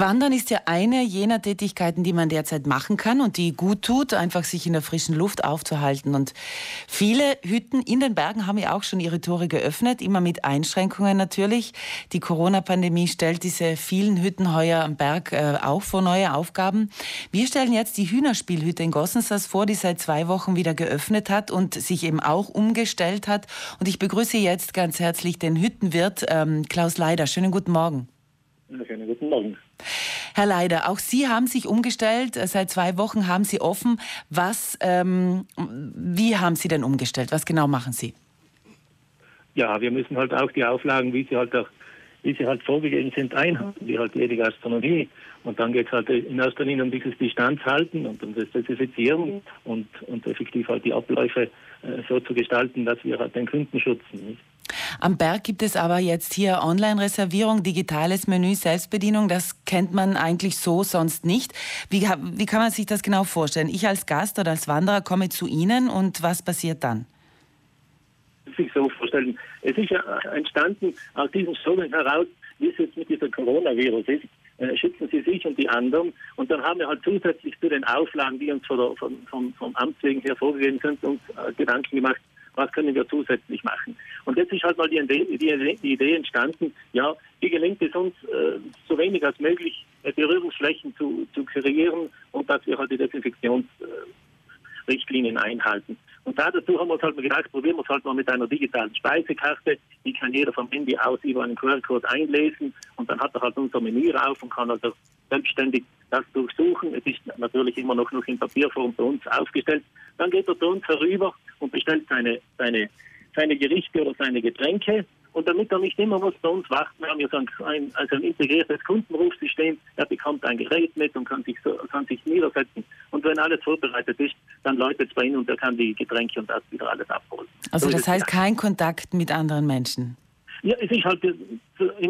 Wandern ist ja eine jener Tätigkeiten, die man derzeit machen kann und die gut tut, einfach sich in der frischen Luft aufzuhalten. Und viele Hütten in den Bergen haben ja auch schon ihre Tore geöffnet, immer mit Einschränkungen natürlich. Die Corona-Pandemie stellt diese vielen Hütten heuer am Berg äh, auch vor neue Aufgaben. Wir stellen jetzt die Hühnerspielhütte in Gossensas vor, die seit zwei Wochen wieder geöffnet hat und sich eben auch umgestellt hat. Und ich begrüße jetzt ganz herzlich den Hüttenwirt ähm, Klaus Leider. Schönen guten Morgen. Schönen guten Morgen. Herr Leider, auch Sie haben sich umgestellt. Seit zwei Wochen haben Sie offen. Was, ähm, wie haben Sie denn umgestellt? Was genau machen Sie? Ja, wir müssen halt auch die Auflagen, wie sie halt auch, wie sie halt vorgegeben sind, einhalten, wie halt jede Gastronomie. Und dann geht es halt in erster Linie um dieses Distanzhalten und um das Desinfizieren und, und effektiv halt die Abläufe äh, so zu gestalten, dass wir halt den Kunden schützen. Nicht? Am Berg gibt es aber jetzt hier Online-Reservierung, digitales Menü, Selbstbedienung. Das kennt man eigentlich so sonst nicht. Wie, wie kann man sich das genau vorstellen? Ich als Gast oder als Wanderer komme zu Ihnen und was passiert dann? sich so vorstellen. Es ist ja entstanden aus diesem Slogan heraus, wie es jetzt mit dieser Coronavirus ist. Äh, schützen Sie sich und die anderen. Und dann haben wir halt zusätzlich zu den Auflagen, die uns von von, vom, vom Amt wegen her vorgegeben sind, uns äh, Gedanken gemacht, was können wir zusätzlich machen. Und jetzt ist halt mal die Idee, die, Idee entstanden, ja, wie gelingt es uns, äh, so wenig als möglich äh, Berührungsflächen zu, zu kreieren und dass wir halt die Desinfektionsrichtlinien äh, einhalten. Und dazu haben wir uns halt mal gedacht, probieren wir es halt mal mit einer digitalen Speisekarte. Die kann jeder vom Handy aus über einen QR-Code einlesen und dann hat er halt unser Menü rauf und kann also selbstständig das durchsuchen. Es ist natürlich immer noch in Papierform bei uns aufgestellt. Dann geht er zu uns herüber und bestellt seine, seine, seine Gerichte oder seine Getränke. Und damit er nicht immer muss bei uns warten, haben wir so ein, also ein integriertes Kundenrufsystem. Er bekommt ein Gerät mit und kann sich, so, kann sich niedersetzen. Und wenn alles vorbereitet ist, dann läutet es bei ihm und er kann die Getränke und das wieder alles abholen. Also so das heißt kein Kontakt mit anderen Menschen? Ja, es ist halt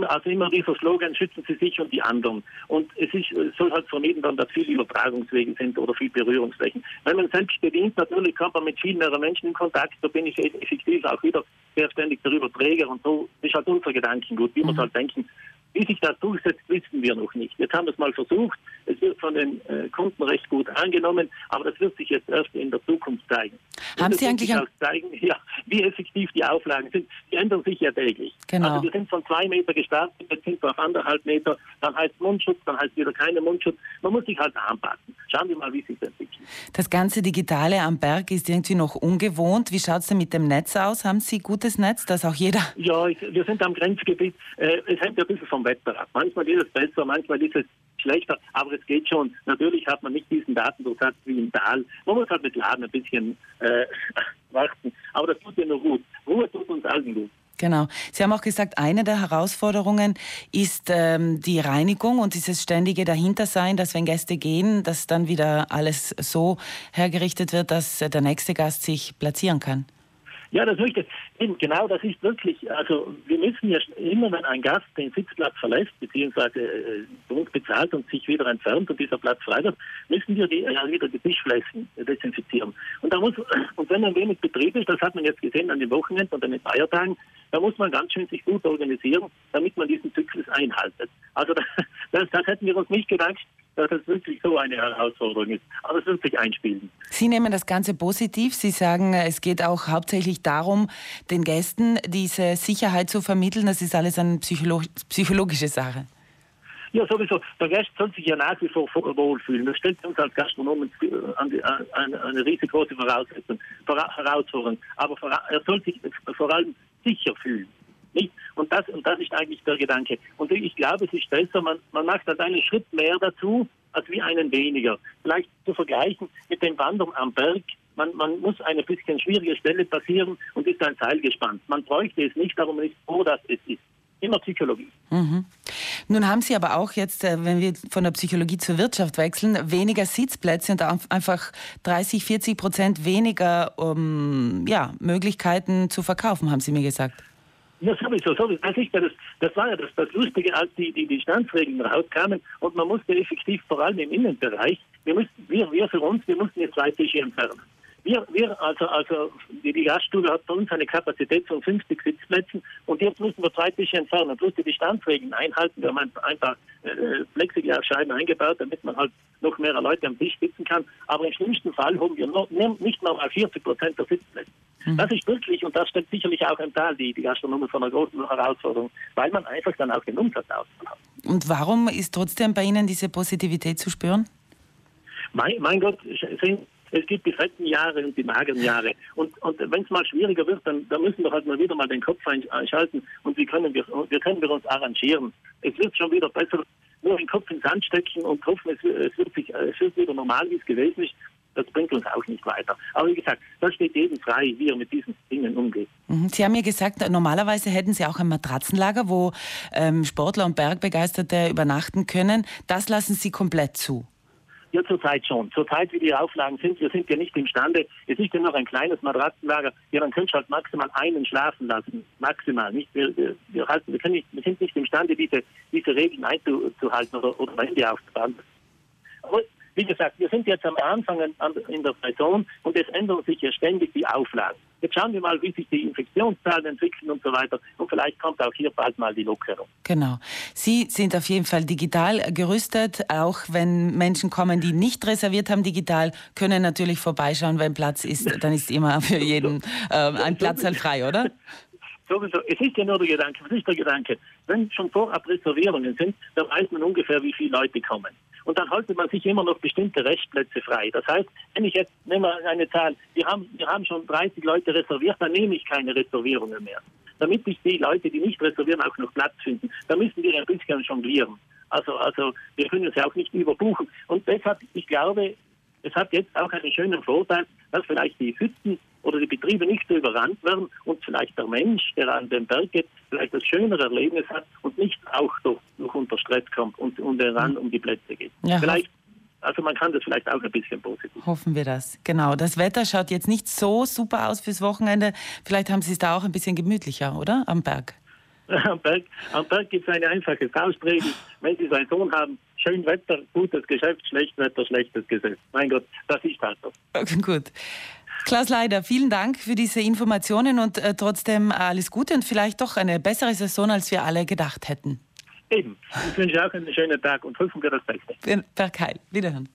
also immer dieser Slogan, schützen Sie sich und die anderen. Und es, ist, es soll halt vermieden werden, dass viele Übertragungswege sind oder viel Berührungsflächen. Wenn man selbst bedient, natürlich kommt man mit viel mehr Menschen in Kontakt, da bin ich effektiv auch wieder sehr ständig der Überträger und so ist halt unser Gedankengut, wie mhm. wir es halt denken, wie sich das durchsetzt, wissen wir noch nicht. Jetzt haben wir es mal versucht. Es wird von den äh, Kunden recht gut angenommen, aber das wird sich jetzt erst in der Zukunft zeigen. Haben Sie eigentlich auch zeigen, ja, wie effektiv die Auflagen sind? Die ändern sich ja täglich. Genau. Also wir sind von zwei Meter gestartet, jetzt sind wir auf anderthalb Meter, dann heißt Mundschutz, dann heißt wieder keine Mundschutz. Man muss sich halt anpassen. Schauen wir mal, wie sich das entwickelt. Das ganze Digitale am Berg ist irgendwie noch ungewohnt. Wie schaut es denn mit dem Netz aus? Haben Sie gutes Netz, dass auch jeder... Ja, ich, wir sind am Grenzgebiet. Äh, es hängt ja ein bisschen vom vom Wetter ab. Manchmal ist es besser, manchmal ist es schlechter, aber es geht schon. Natürlich hat man nicht diesen Datendurchsatz wie im Tal. Man muss halt mit Laden ein bisschen äh, warten, aber das tut ja nur gut. Ruhe tut uns allen gut. Genau. Sie haben auch gesagt, eine der Herausforderungen ist ähm, die Reinigung und dieses ständige Dahintersein, dass wenn Gäste gehen, dass dann wieder alles so hergerichtet wird, dass der nächste Gast sich platzieren kann. Ja, das möchte eben genau, das ist wirklich, also wir müssen ja immer, wenn ein Gast den Sitzplatz verlässt, beziehungsweise äh, uns bezahlt und sich wieder entfernt und dieser Platz frei wird, müssen wir die, ja, wieder die Tischflächen desinfizieren. Und da muss, und wenn ein wenig Betrieb ist, das hat man jetzt gesehen an den Wochenenden und an den Feiertagen, da muss man ganz schön sich gut organisieren, damit man diesen Zyklus einhaltet. Also das, das hätten wir uns nicht gedacht, dass das wirklich so eine Herausforderung ist. Aber es wird sich einspielen. Sie nehmen das Ganze positiv. Sie sagen, es geht auch hauptsächlich darum, den Gästen diese Sicherheit zu vermitteln. Das ist alles eine psycholo psychologische Sache. Ja, sowieso. Der Gast soll sich ja nach wie vor wohlfühlen. Das stellt uns als Gastronomen eine, eine riesengroße Voraussetzung, Herausforderung. Aber er soll sich vor allem sicher fühlen. Nicht? Und das, und das ist eigentlich der Gedanke. Und ich glaube, es ist besser, man, man macht halt einen Schritt mehr dazu, als wie einen weniger. Vielleicht zu vergleichen mit dem Wandern am Berg. Man, man muss eine bisschen schwierige Stelle passieren und ist ein Seil gespannt. Man bräuchte es nicht, darum nicht froh, dass es ist. Immer Psychologie. Mhm. Nun haben Sie aber auch jetzt, äh, wenn wir von der Psychologie zur Wirtschaft wechseln, weniger Sitzplätze und einfach 30, 40 Prozent weniger um, ja, Möglichkeiten zu verkaufen, haben Sie mir gesagt. Ja, sowieso, sowieso. Das, ist das, das war ja das, das Lustige, als die, die, die Standsregeln rauskamen und man musste effektiv vor allem im Innenbereich, wir, mussten, wir, wir für uns, wir mussten jetzt zwei Tische entfernen. Wir, wir also, also die, die Gaststube hat bei uns eine Kapazität von 50 Sitzplätzen und jetzt müssen wir zwei Tische entfernen, plus die Distanzregeln einhalten. Wir haben einfach äh, Plexiglasscheiben eingebaut, damit man halt noch mehr Leute am Tisch sitzen kann. Aber im schlimmsten Fall haben wir noch, nicht mal 40 Prozent der Sitzplätze. Mhm. Das ist wirklich, und das stellt sicherlich auch im Tal die, die Gastronomie vor einer großen Herausforderung, weil man einfach dann auch den Umsatz hat. Und warum ist trotzdem bei Ihnen diese Positivität zu spüren? Mein, mein Gott, es gibt die fetten Jahre und die mageren Jahre. Und, und wenn es mal schwieriger wird, dann, dann müssen wir halt mal wieder mal den Kopf einschalten und wie können wir, wie können wir uns arrangieren. Es wird schon wieder besser. Nur den Kopf ins Sand stecken und hoffen, es, es, wird, sich, es wird wieder normal, wie es gewesen ist. Das bringt uns auch nicht weiter. Aber wie gesagt, da steht jedem frei, wie er mit diesen Dingen umgeht. Mhm. Sie haben mir gesagt, normalerweise hätten Sie auch ein Matratzenlager, wo ähm, Sportler und Bergbegeisterte übernachten können. Das lassen Sie komplett zu. Ja, zurzeit schon. Zurzeit, wie die Auflagen sind, wir sind ja nicht imstande, es ist ja noch ein kleines Matratzenlager, ja, dann könnt ihr halt maximal einen schlafen lassen. Maximal. Nicht? Wir, wir, halten, wir, können nicht, wir sind nicht imstande, diese, diese Regeln einzuhalten oder, oder Wände aufzubauen. Aber wie gesagt, wir sind jetzt am Anfang in der Saison und es ändern sich ja ständig die Auflagen. Jetzt schauen wir mal, wie sich die Infektionszahlen entwickeln und so weiter. Und vielleicht kommt auch hier bald mal die Lockerung. Genau. Sie sind auf jeden Fall digital gerüstet. Auch wenn Menschen kommen, die nicht reserviert haben digital, können natürlich vorbeischauen, wenn Platz ist. Dann ist immer für jeden äh, ein Platz halt frei, oder? Sowieso. Es ist ja nur der Gedanke. Was ist der Gedanke? Wenn schon vorab Reservierungen sind, dann weiß man ungefähr, wie viele Leute kommen und dann haltet man sich immer noch bestimmte Restplätze frei. Das heißt, wenn ich jetzt nehme eine Zahl, wir haben, wir haben schon 30 Leute reserviert, dann nehme ich keine Reservierungen mehr. Damit sich die Leute, die nicht reservieren, auch noch Platz finden, da müssen wir ein bisschen jonglieren. Also, also wir können es ja auch nicht überbuchen. Und deshalb, ich glaube, es hat jetzt auch einen schönen Vorteil, dass vielleicht die Hütten oder die Betriebe nicht so überrannt werden vielleicht der Mensch, der an den Berg geht, vielleicht das schönere Erlebnis hat und nicht auch durch, durch unter Stress kommt und, und ran um die Plätze geht. Ja, vielleicht also man kann das vielleicht auch ein bisschen positiv. Hoffen wir das. Genau. Das Wetter schaut jetzt nicht so super aus fürs Wochenende. Vielleicht haben Sie es da auch ein bisschen gemütlicher, oder? Am Berg. Am Berg, am Berg gibt es eine einfache Faustregel. Wenn Sie so einen Sohn haben, schön Wetter, gutes Geschäft, schlecht Wetter, schlechtes Gesetz. Mein Gott, das ist halt so. Okay, gut. Klaus Leider, vielen Dank für diese Informationen und äh, trotzdem alles Gute und vielleicht doch eine bessere Saison, als wir alle gedacht hätten. Eben. Ich wünsche auch einen schönen Tag und hoffen wir das Beste. Per Keil. Wiederhören.